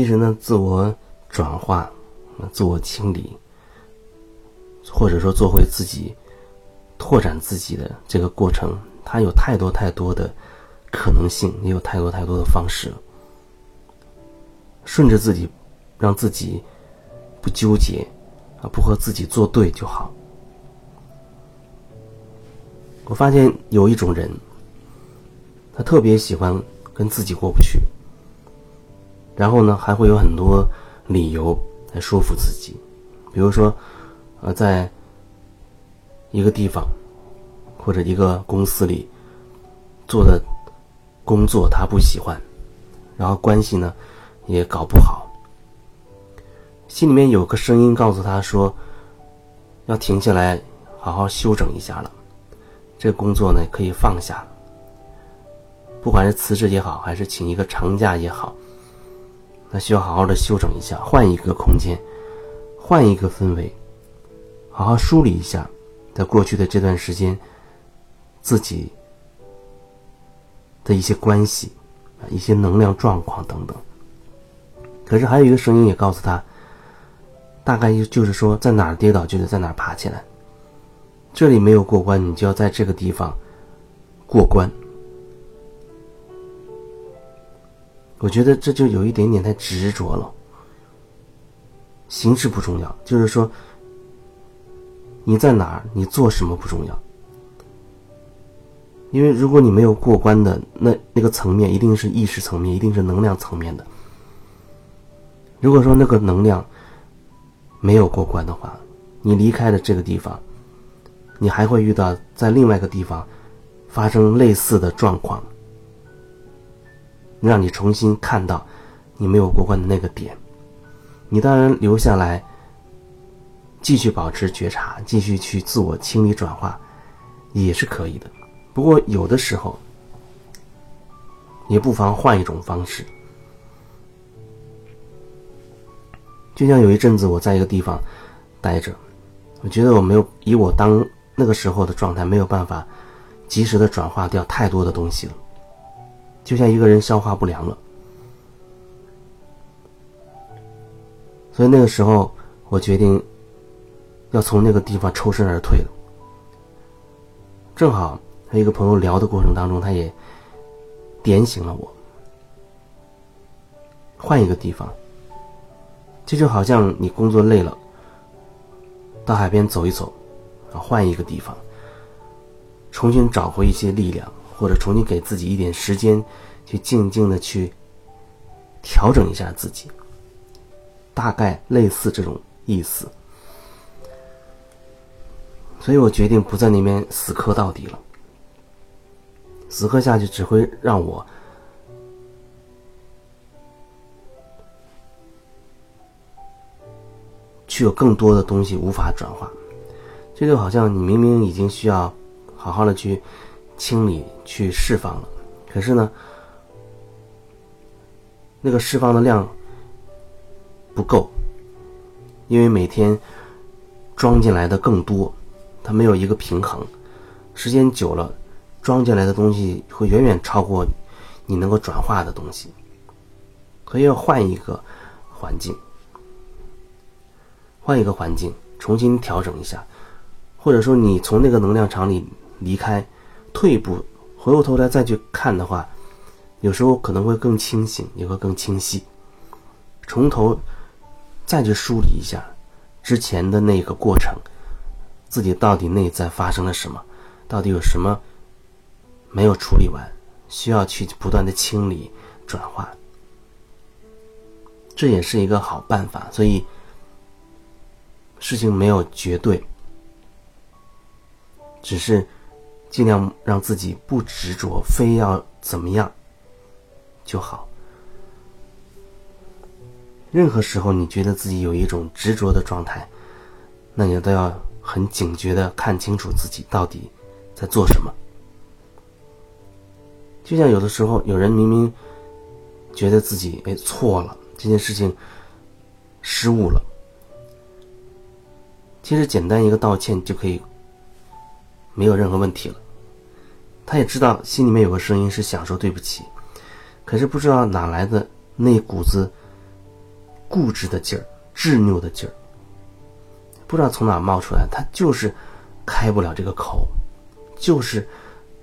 其实呢，自我转化、自我清理，或者说做回自己、拓展自己的这个过程，它有太多太多的可能性，也有太多太多的方式。顺着自己，让自己不纠结啊，不和自己作对就好。我发现有一种人，他特别喜欢跟自己过不去。然后呢，还会有很多理由来说服自己，比如说，呃，在一个地方或者一个公司里做的工作他不喜欢，然后关系呢也搞不好，心里面有个声音告诉他说，要停下来好好休整一下了，这个工作呢可以放下，不管是辞职也好，还是请一个长假也好。那需要好好的休整一下，换一个空间，换一个氛围，好好梳理一下，在过去的这段时间，自己的一些关系，一些能量状况等等。可是还有一个声音也告诉他，大概就是说，在哪儿跌倒就得在哪儿爬起来，这里没有过关，你就要在这个地方过关。我觉得这就有一点点太执着了。形式不重要，就是说，你在哪儿，你做什么不重要。因为如果你没有过关的那那个层面，一定是意识层面，一定是能量层面的。如果说那个能量没有过关的话，你离开了这个地方，你还会遇到在另外一个地方发生类似的状况。让你重新看到你没有过关的那个点，你当然留下来，继续保持觉察，继续去自我清理转化，也是可以的。不过有的时候，也不妨换一种方式。就像有一阵子我在一个地方待着，我觉得我没有以我当那个时候的状态，没有办法及时的转化掉太多的东西了。就像一个人消化不良了，所以那个时候我决定要从那个地方抽身而退了。正好和一个朋友聊的过程当中，他也点醒了我，换一个地方。这就好像你工作累了，到海边走一走，啊，换一个地方，重新找回一些力量。或者重新给自己一点时间，去静静的去调整一下自己，大概类似这种意思。所以我决定不在那边死磕到底了，死磕下去只会让我去有更多的东西无法转化。这就好像你明明已经需要好好的去。清理去释放了，可是呢，那个释放的量不够，因为每天装进来的更多，它没有一个平衡，时间久了，装进来的东西会远远超过你能够转化的东西，所以要换一个环境，换一个环境，重新调整一下，或者说你从那个能量场里离开。退一步，回过头来再去看的话，有时候可能会更清醒，也会更清晰。从头再去梳理一下之前的那个过程，自己到底内在发生了什么，到底有什么没有处理完，需要去不断的清理转化，这也是一个好办法。所以，事情没有绝对，只是。尽量让自己不执着，非要怎么样就好。任何时候你觉得自己有一种执着的状态，那你都要很警觉的看清楚自己到底在做什么。就像有的时候，有人明明觉得自己哎错了，这件事情失误了，其实简单一个道歉就可以。没有任何问题了。他也知道心里面有个声音是想说对不起，可是不知道哪来的那股子固执的劲儿、执拗的劲儿，不知道从哪冒出来，他就是开不了这个口，就是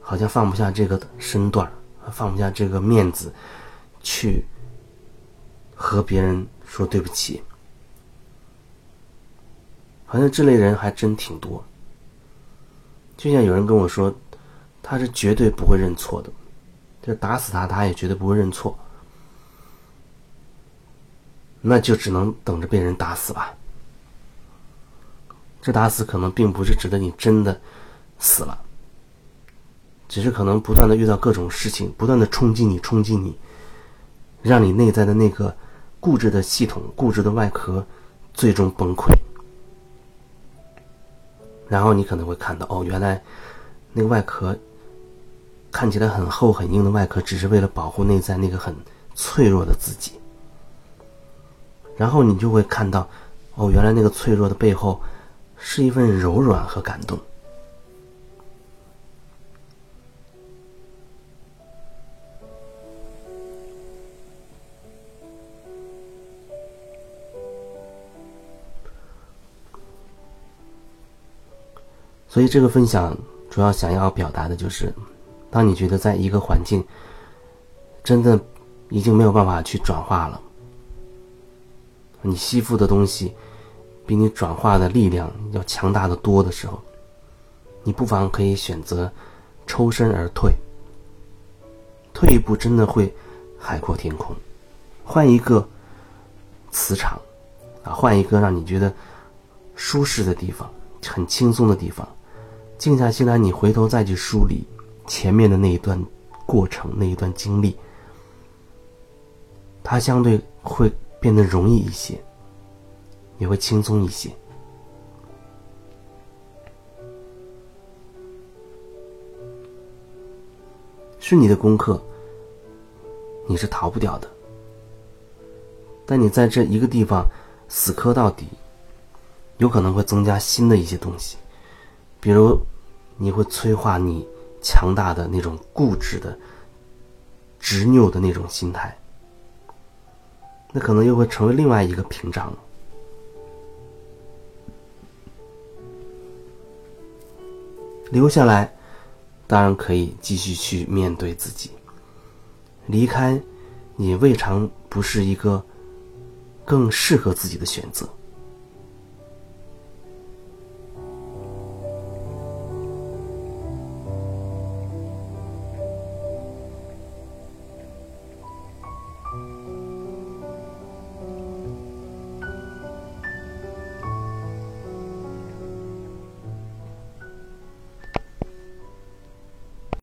好像放不下这个身段放不下这个面子，去和别人说对不起。好像这类人还真挺多。就像有人跟我说，他是绝对不会认错的，就打死他，他也绝对不会认错。那就只能等着被人打死吧。这打死可能并不是指的你真的死了，只是可能不断的遇到各种事情，不断的冲击你，冲击你，让你内在的那个固执的系统、固执的外壳最终崩溃。然后你可能会看到，哦，原来那个外壳看起来很厚很硬的外壳，只是为了保护内在那个很脆弱的自己。然后你就会看到，哦，原来那个脆弱的背后是一份柔软和感动。所以这个分享主要想要表达的就是，当你觉得在一个环境真的已经没有办法去转化了。你吸附的东西比你转化的力量要强大的多的时候，你不妨可以选择抽身而退。退一步，真的会海阔天空。换一个磁场啊，换一个让你觉得舒适的地方，很轻松的地方，静下心来，你回头再去梳理前面的那一段过程、那一段经历，它相对会。变得容易一些，也会轻松一些。是你的功课，你是逃不掉的。但你在这一个地方死磕到底，有可能会增加新的一些东西，比如你会催化你强大的那种固执的、执拗的那种心态。那可能又会成为另外一个屏障。留下来，当然可以继续去面对自己；离开，也未尝不是一个更适合自己的选择。